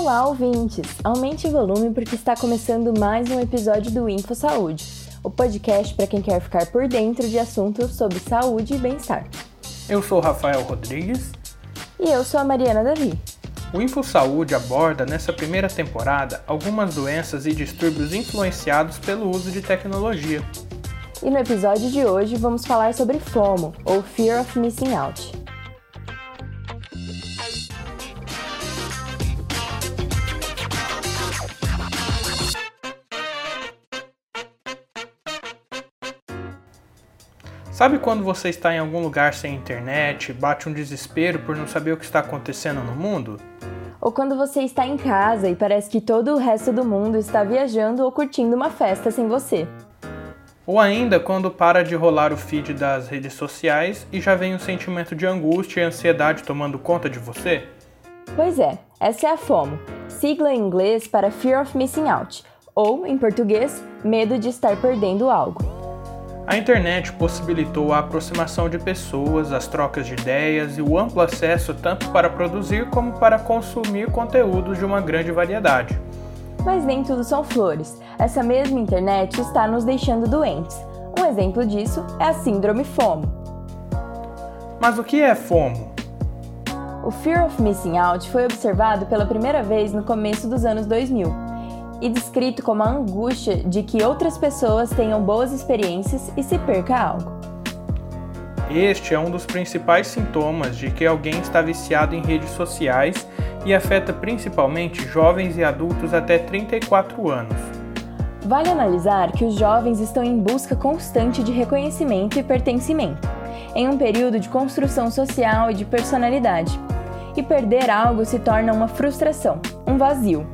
Olá, ouvintes! Aumente o volume porque está começando mais um episódio do Info Saúde, o podcast para quem quer ficar por dentro de assuntos sobre saúde e bem-estar. Eu sou Rafael Rodrigues. E eu sou a Mariana Davi. O Info Saúde aborda, nessa primeira temporada, algumas doenças e distúrbios influenciados pelo uso de tecnologia. E no episódio de hoje vamos falar sobre FOMO, ou Fear of Missing Out. Sabe quando você está em algum lugar sem internet, bate um desespero por não saber o que está acontecendo no mundo? Ou quando você está em casa e parece que todo o resto do mundo está viajando ou curtindo uma festa sem você? Ou ainda quando para de rolar o feed das redes sociais e já vem um sentimento de angústia e ansiedade tomando conta de você? Pois é, essa é a FOMO, sigla em inglês para Fear of Missing Out, ou, em português, medo de estar perdendo algo. A internet possibilitou a aproximação de pessoas, as trocas de ideias e o amplo acesso tanto para produzir como para consumir conteúdos de uma grande variedade. Mas nem tudo são flores. Essa mesma internet está nos deixando doentes. Um exemplo disso é a síndrome FOMO. Mas o que é FOMO? O Fear of Missing Out foi observado pela primeira vez no começo dos anos 2000 e descrito como a angústia de que outras pessoas tenham boas experiências e se perca algo. Este é um dos principais sintomas de que alguém está viciado em redes sociais e afeta principalmente jovens e adultos até 34 anos. Vale analisar que os jovens estão em busca constante de reconhecimento e pertencimento, em um período de construção social e de personalidade. E perder algo se torna uma frustração, um vazio.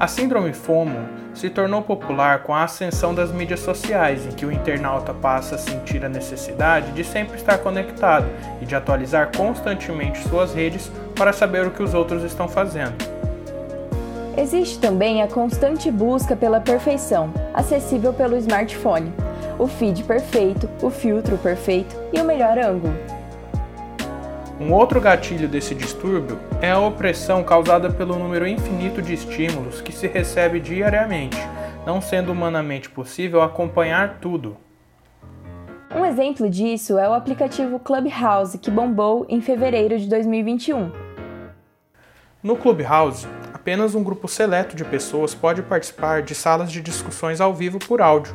A síndrome FOMO se tornou popular com a ascensão das mídias sociais, em que o internauta passa a sentir a necessidade de sempre estar conectado e de atualizar constantemente suas redes para saber o que os outros estão fazendo. Existe também a constante busca pela perfeição, acessível pelo smartphone, o feed perfeito, o filtro perfeito e o melhor ângulo. Um outro gatilho desse distúrbio é a opressão causada pelo número infinito de estímulos que se recebe diariamente, não sendo humanamente possível acompanhar tudo. Um exemplo disso é o aplicativo Clubhouse, que bombou em fevereiro de 2021. No Clubhouse, apenas um grupo seleto de pessoas pode participar de salas de discussões ao vivo por áudio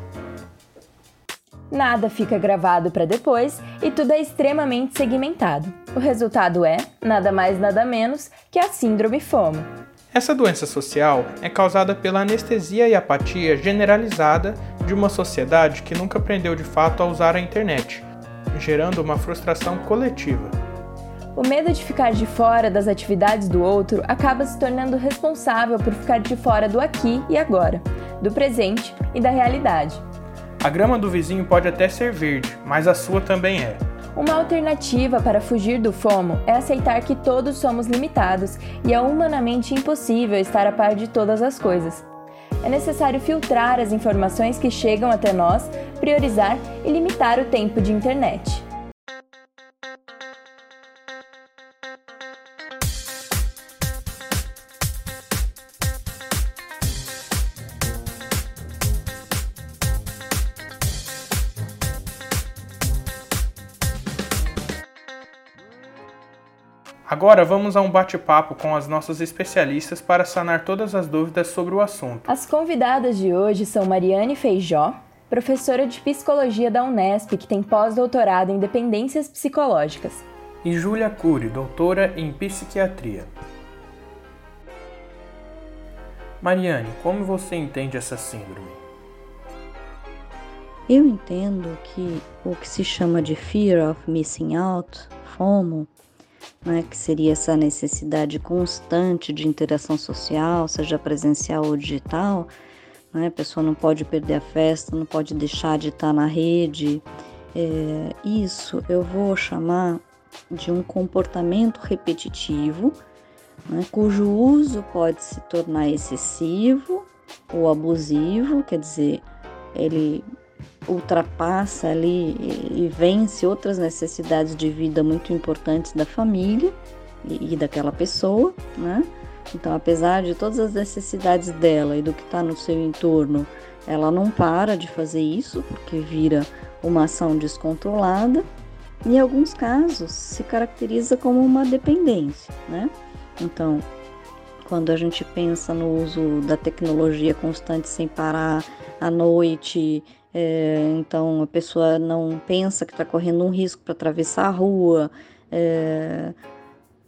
nada fica gravado para depois e tudo é extremamente segmentado. O resultado é, nada mais nada menos, que a síndrome FOMO. Essa doença social é causada pela anestesia e apatia generalizada de uma sociedade que nunca aprendeu de fato a usar a internet, gerando uma frustração coletiva. O medo de ficar de fora das atividades do outro acaba se tornando responsável por ficar de fora do aqui e agora, do presente e da realidade. A grama do vizinho pode até ser verde, mas a sua também é. Uma alternativa para fugir do FOMO é aceitar que todos somos limitados e é humanamente impossível estar a par de todas as coisas. É necessário filtrar as informações que chegam até nós, priorizar e limitar o tempo de internet. Agora vamos a um bate-papo com as nossas especialistas para sanar todas as dúvidas sobre o assunto. As convidadas de hoje são Mariane Feijó, professora de psicologia da Unesp, que tem pós-doutorado em dependências psicológicas, e Júlia Cury, doutora em psiquiatria. Mariane, como você entende essa síndrome? Eu entendo que o que se chama de fear of missing out, FOMO, né, que seria essa necessidade constante de interação social, seja presencial ou digital. Né, a pessoa não pode perder a festa, não pode deixar de estar na rede. É, isso eu vou chamar de um comportamento repetitivo, né, cujo uso pode se tornar excessivo ou abusivo, quer dizer, ele ultrapassa ali e vence outras necessidades de vida muito importantes da família e, daquela pessoa, né? Então, apesar de todas as necessidades dela e do que está no seu entorno, ela não para de fazer isso, porque vira uma ação descontrolada. Em alguns casos, se caracteriza como uma dependência, né? Então, quando a gente pensa no uso da tecnologia constante sem parar à noite, é, então a pessoa não pensa que está correndo um risco para atravessar a rua, é,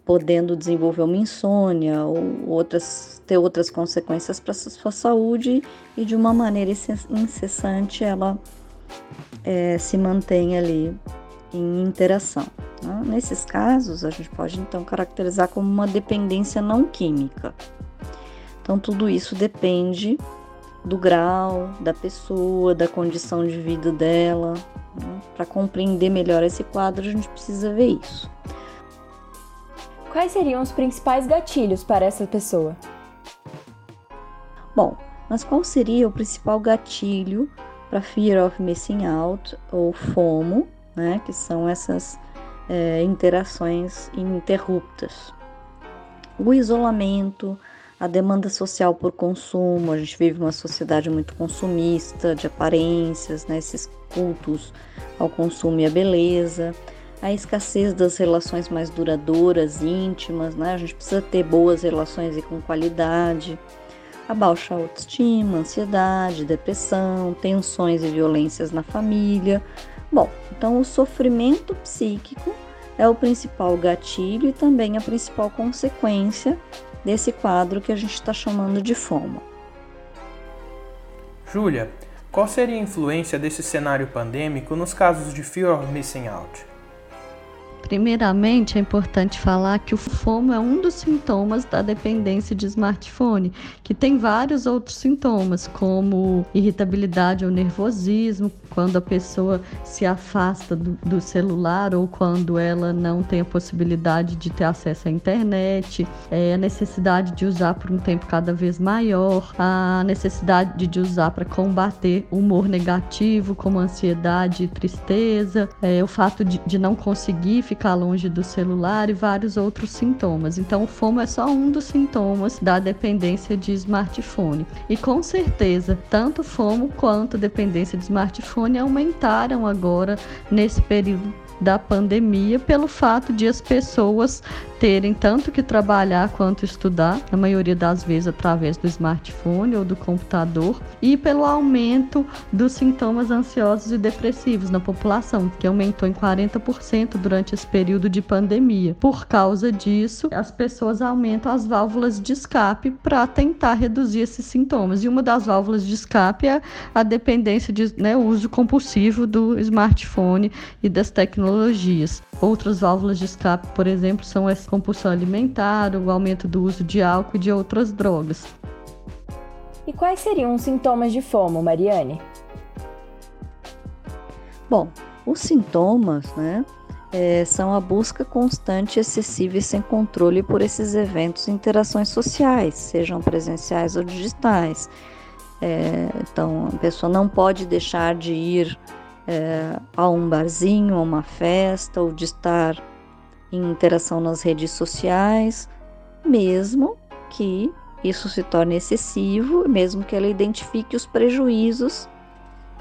podendo desenvolver uma insônia ou outras, ter outras consequências para sua saúde e de uma maneira incessante ela é, se mantém ali em interação. Né? Nesses casos, a gente pode então caracterizar como uma dependência não química. Então, tudo isso depende do grau da pessoa, da condição de vida dela. Né? Para compreender melhor esse quadro, a gente precisa ver isso. Quais seriam os principais gatilhos para essa pessoa? Bom, mas qual seria o principal gatilho para Fear of Missing Out ou FOMO, né, que são essas é, interações ininterruptas? O isolamento, a demanda social por consumo, a gente vive uma sociedade muito consumista, de aparências, né, esses cultos ao consumo e à beleza, a escassez das relações mais duradouras, íntimas, né? A gente precisa ter boas relações e com qualidade. A baixa autoestima, ansiedade, depressão, tensões e violências na família. Bom, então o sofrimento psíquico é o principal gatilho e também a principal consequência desse quadro que a gente está chamando de FOMO. Júlia, qual seria a influência desse cenário pandêmico nos casos de Fear of Missing Out? Primeiramente, é importante falar que o FOMO é um dos sintomas da dependência de smartphone, que tem vários outros sintomas, como irritabilidade ou nervosismo, quando a pessoa se afasta do, do celular ou quando ela não tem a possibilidade de ter acesso à internet, é, a necessidade de usar por um tempo cada vez maior, a necessidade de usar para combater humor negativo, como ansiedade e tristeza, é, o fato de, de não conseguir ficar ficar longe do celular e vários outros sintomas. Então, o FOMO é só um dos sintomas da dependência de smartphone. E com certeza, tanto FOMO quanto dependência de smartphone aumentaram agora nesse período da pandemia pelo fato de as pessoas terem tanto que trabalhar quanto estudar, na maioria das vezes através do smartphone ou do computador, e pelo aumento dos sintomas ansiosos e depressivos na população, que aumentou em 40% durante esse período de pandemia. Por causa disso, as pessoas aumentam as válvulas de escape para tentar reduzir esses sintomas. E uma das válvulas de escape é a dependência de né, uso compulsivo do smartphone e das tecnologias. Outras válvulas de escape, por exemplo, são essa compulsão alimentar, o aumento do uso de álcool e de outras drogas. E quais seriam os sintomas de FOMO, Mariane? Bom, os sintomas, né, é, são a busca constante, excessiva e sem controle por esses eventos e interações sociais, sejam presenciais ou digitais. É, então, a pessoa não pode deixar de ir é, a um barzinho, a uma festa, ou de estar em interação nas redes sociais, mesmo que isso se torne excessivo, mesmo que ela identifique os prejuízos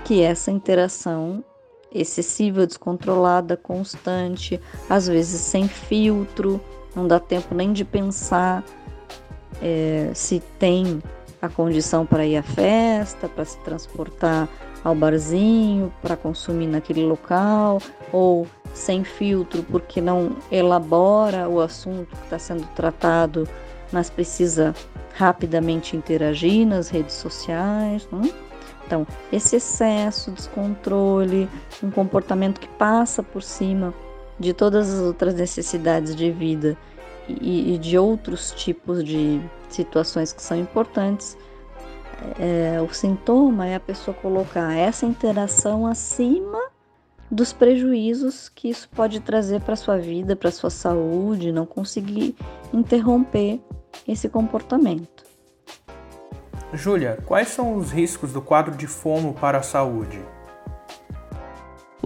que essa interação excessiva, descontrolada, constante, às vezes sem filtro, não dá tempo nem de pensar é, se tem a condição para ir à festa, para se transportar ao barzinho para consumir naquele local, ou sem filtro porque não elabora o assunto que está sendo tratado, mas precisa rapidamente interagir nas redes sociais. Né? Então, esse excesso, descontrole, um comportamento que passa por cima de todas as outras necessidades de vida e, e de outros tipos de situações que são importantes é, o sintoma é a pessoa colocar essa interação acima dos prejuízos que isso pode trazer para sua vida, para sua saúde, não conseguir interromper esse comportamento. Júlia, quais são os riscos do quadro de FOMO para a saúde?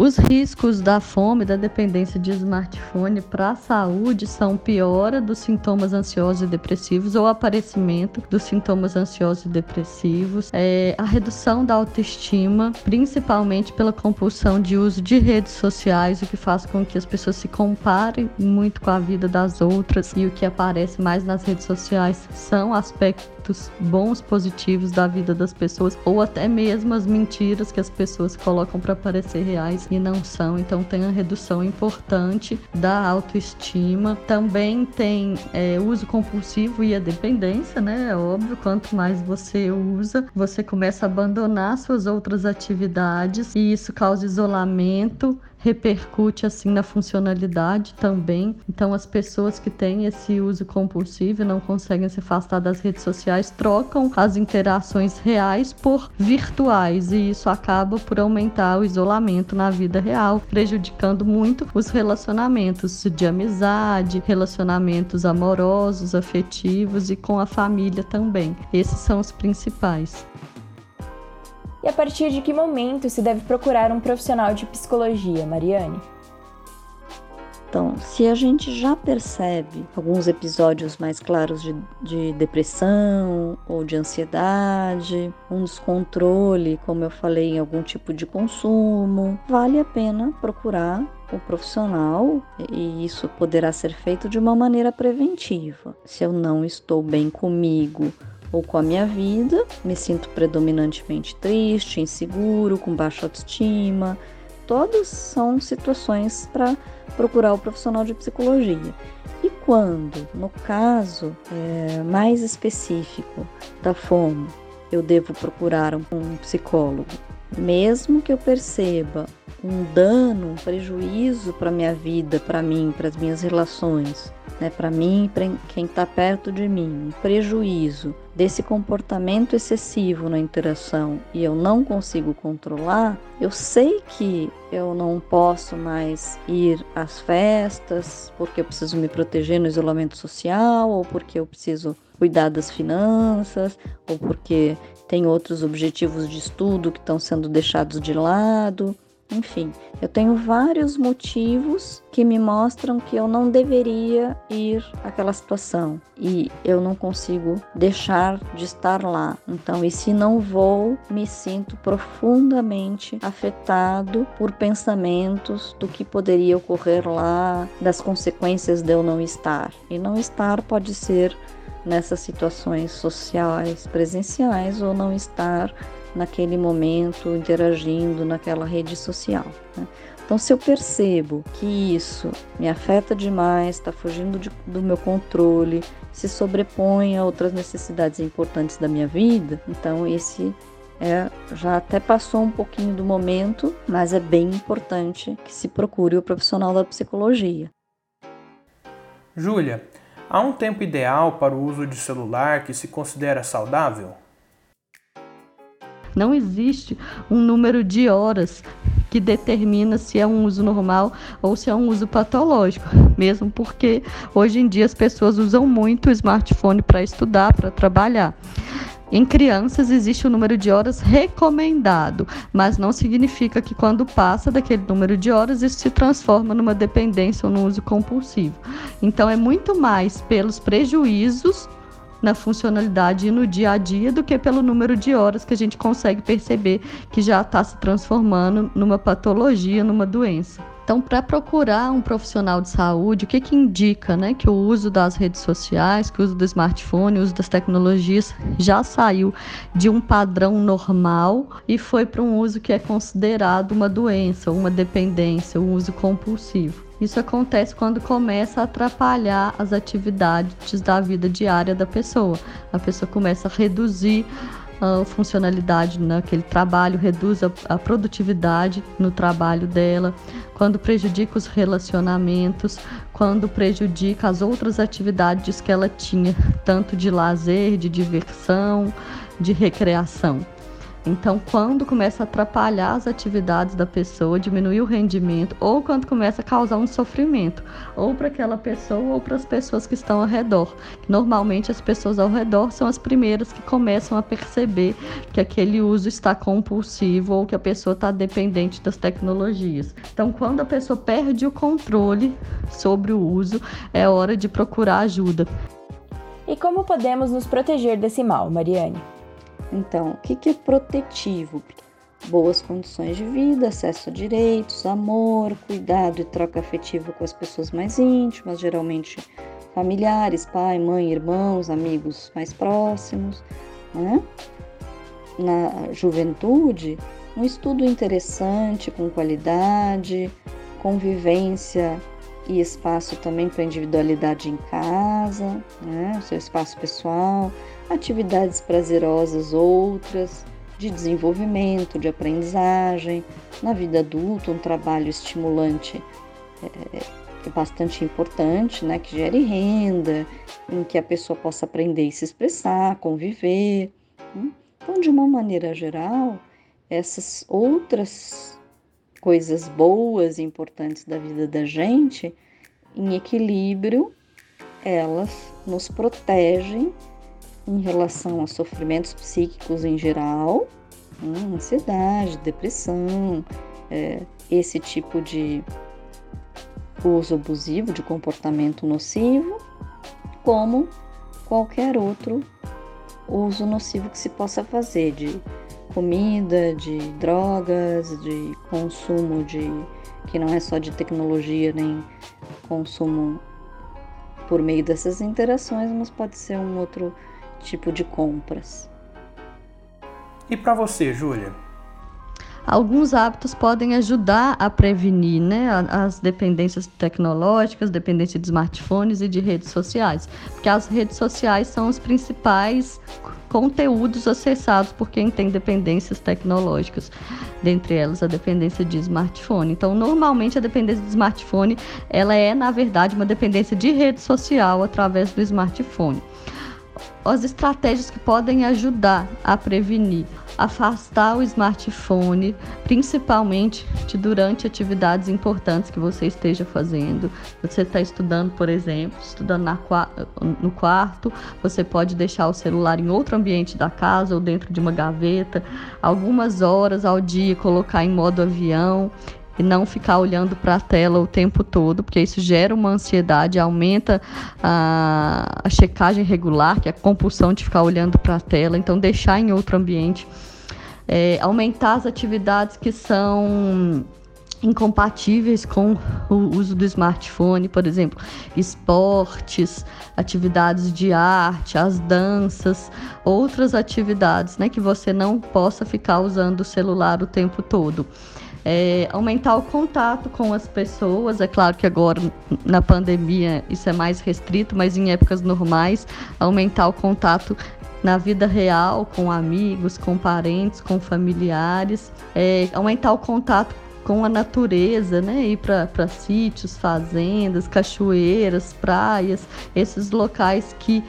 Os riscos da fome, da dependência de smartphone para a saúde são piora dos sintomas ansiosos e depressivos ou aparecimento dos sintomas ansiosos e depressivos, é, a redução da autoestima, principalmente pela compulsão de uso de redes sociais, o que faz com que as pessoas se comparem muito com a vida das outras e o que aparece mais nas redes sociais são aspectos bons, positivos da vida das pessoas ou até mesmo as mentiras que as pessoas colocam para parecer reais e não são. Então tem a redução importante da autoestima. Também tem é, uso compulsivo e a dependência, né? É óbvio, quanto mais você usa, você começa a abandonar suas outras atividades e isso causa isolamento repercute assim na funcionalidade também. Então as pessoas que têm esse uso compulsivo e não conseguem se afastar das redes sociais trocam as interações reais por virtuais e isso acaba por aumentar o isolamento na vida real, prejudicando muito os relacionamentos de amizade, relacionamentos amorosos, afetivos e com a família também. Esses são os principais. E a partir de que momento se deve procurar um profissional de psicologia, Mariane? Então, se a gente já percebe alguns episódios mais claros de, de, depressão ou de ansiedade, um descontrole, como eu falei, em algum tipo de consumo, vale a pena procurar o profissional e isso poderá ser feito de uma maneira preventiva. Se eu não estou bem comigo ou com a minha vida, me sinto predominantemente triste, inseguro, com baixa autoestima. Todas são situações para procurar o profissional de psicologia. E quando, no caso é, mais específico da fome, eu devo procurar um, um psicólogo? Mesmo que eu perceba um dano, um prejuízo para minha vida, para mim, para as minhas relações, né, para mim para quem está perto de mim, um prejuízo desse comportamento excessivo na interação e eu não consigo controlar, eu sei que eu não posso mais ir às festas porque eu preciso me proteger no isolamento social ou porque eu preciso cuidar das finanças ou porque tem outros objetivos de estudo que estão sendo deixados de lado. Enfim, eu tenho vários motivos que me mostram que eu não deveria ir àquela situação e eu não consigo deixar de estar lá. Então, e se não vou, me sinto profundamente afetado por pensamentos do que poderia ocorrer lá, das consequências de eu não estar. E não estar pode ser nessas situações sociais presenciais ou não estar naquele momento interagindo naquela rede social. Né? Então, se eu percebo que isso me afeta demais, está fugindo de, do meu controle, se sobrepõe a outras necessidades importantes da minha vida, então esse é, já até passou um pouquinho do momento, mas é bem importante que se procure o profissional da psicologia. Júlia, há um tempo ideal para o uso de celular que se considera saudável? Não existe um número de horas que determina se é um uso normal ou se é um uso patológico, mesmo porque hoje em dia as pessoas usam muito o smartphone para estudar, para trabalhar. Em crianças existe o número de horas recomendado, mas não significa que quando passa daquele número de horas isso se transforma numa dependência ou num uso compulsivo. Então é muito mais pelos prejuízos na funcionalidade e no dia a dia do que pelo número de horas que a gente consegue perceber que já está se transformando numa patologia, numa doença. Então, para procurar um profissional de saúde, o que, que indica né, que o uso das redes sociais, que o uso do smartphone, o uso das tecnologias já saiu de um padrão normal e foi para um uso que é considerado uma doença, uma dependência, um uso compulsivo. Isso acontece quando começa a atrapalhar as atividades da vida diária da pessoa. A pessoa começa a reduzir a funcionalidade naquele trabalho, reduz a, a, produtividade no trabalho dela, quando prejudica os relacionamentos, quando prejudica as outras atividades que ela tinha, tanto de lazer, de diversão, de recreação. Então, quando começa a atrapalhar as atividades da pessoa, diminuir o rendimento, ou quando começa a causar um sofrimento, ou para aquela pessoa ou para as pessoas que estão ao redor. Normalmente, as pessoas ao redor são as primeiras que começam a perceber que aquele uso está compulsivo ou que a pessoa está dependente das tecnologias. Então, quando a pessoa perde o controle sobre o uso, é hora de procurar ajuda. E como podemos nos proteger desse mal, Mariane? Então, o que é protetivo? Boas condições de vida, acesso a direitos, amor, cuidado e troca afetiva com as pessoas mais íntimas, geralmente familiares, pai, mãe, irmãos, amigos mais próximos. Né? Na juventude, um estudo interessante, com qualidade, convivência e espaço também para individualidade em casa, né? seu espaço pessoal, atividades prazerosas outras, de desenvolvimento, de aprendizagem, na vida adulta, um trabalho estimulante é, é bastante importante, né, que gere renda, em que a pessoa possa aprender e se expressar, conviver. Né? Então, de uma maneira geral, essas outras coisas boas e importantes da vida da gente, em equilíbrio, elas nos protegem em relação a sofrimentos psíquicos em geral, hum, ansiedade, depressão, é, esse tipo de uso abusivo, de comportamento nocivo, como qualquer outro uso nocivo que se possa fazer de comida, de drogas, de consumo de que não é só de tecnologia nem consumo por meio dessas interações, mas pode ser um outro tipo de compras. E para você, Júlia? Alguns hábitos podem ajudar a prevenir né, as dependências tecnológicas, dependência de smartphones e de redes sociais, porque as redes sociais são os principais conteúdos acessados por quem tem dependências tecnológicas, dentre elas a dependência de smartphone. Então, normalmente a dependência de smartphone, ela é na verdade uma dependência de rede social através do smartphone as estratégias que podem ajudar a prevenir. Afastar o smartphone, principalmente durante atividades importantes que você esteja fazendo. Você está estudando, por exemplo, estudando na, no quarto, você pode deixar o celular em outro ambiente da casa ou dentro de uma gaveta, algumas horas ao dia colocar em modo avião e não ficar olhando para a tela o tempo todo, porque isso gera uma ansiedade, aumenta a, a checagem regular, que é a compulsão de ficar olhando para a tela, então deixar em outro ambiente. É, aumentar as atividades que são incompatíveis com o uso do smartphone, por exemplo, esportes, atividades de arte, as danças, outras atividades, né, que você não possa ficar usando o celular o tempo todo é, aumentar o contato com as pessoas. É claro que agora, na pandemia, isso é mais restrito, mas em épocas normais, aumentar o contato na vida real com amigos, com parentes, com familiares, é, aumentar o contato com a natureza, né? Ir para sítios, fazendas, cachoeiras, praias, esses locais que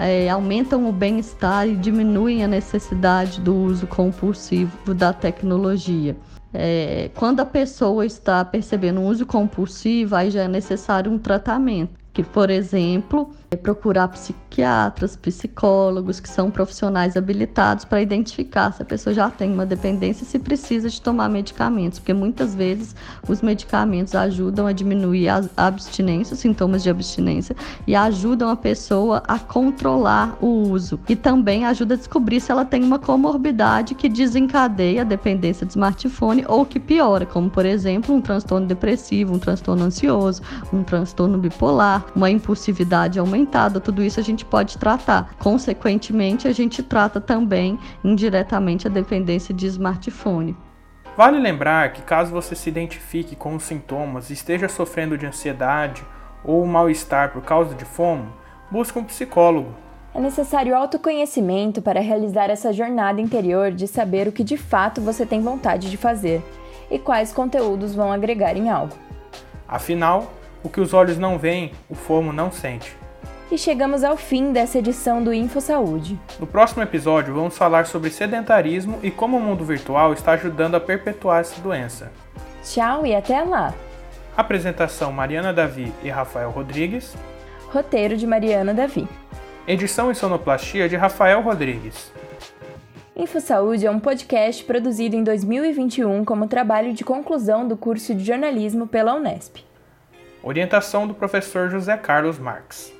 é, aumentam o bem-estar e diminuem a necessidade do uso compulsivo da tecnologia. É, quando a pessoa está percebendo um uso compulsivo, aí já é necessário um tratamento. Que, por exemplo, procurar psiquiatras, psicólogos, que são profissionais habilitados para identificar se a pessoa já tem uma dependência e se precisa de tomar medicamentos, porque muitas vezes os medicamentos ajudam a diminuir a abstinência, os sintomas de abstinência, e ajudam a pessoa a controlar o uso. E também ajuda a descobrir se ela tem uma comorbidade que desencadeia a dependência de smartphone ou que piora, como, por exemplo, um transtorno depressivo, um transtorno ansioso, um transtorno bipolar uma impulsividade aumentada, tudo isso a gente pode tratar. Consequentemente, a gente trata também indiretamente a dependência de smartphone. Vale lembrar que caso você se identifique com os sintomas e esteja sofrendo de ansiedade ou mal-estar por causa de fomo, busque um psicólogo. É necessário autoconhecimento para realizar essa jornada interior de saber o que de fato você tem vontade de fazer e quais conteúdos vão agregar em algo. Afinal, o que os olhos não veem, o fomo não sente. E chegamos ao fim dessa edição do Info Saúde. No próximo episódio, vamos falar sobre sedentarismo e como o mundo virtual está ajudando a perpetuar essa doença. Tchau e até lá! Apresentação Mariana Davi e Rafael Rodrigues. Roteiro de Mariana Davi. Edição e sonoplastia de Rafael Rodrigues. Info Saúde é um podcast produzido em 2021 como trabalho de conclusão do curso de jornalismo pela Unesp. Orientação do professor José Carlos Marques.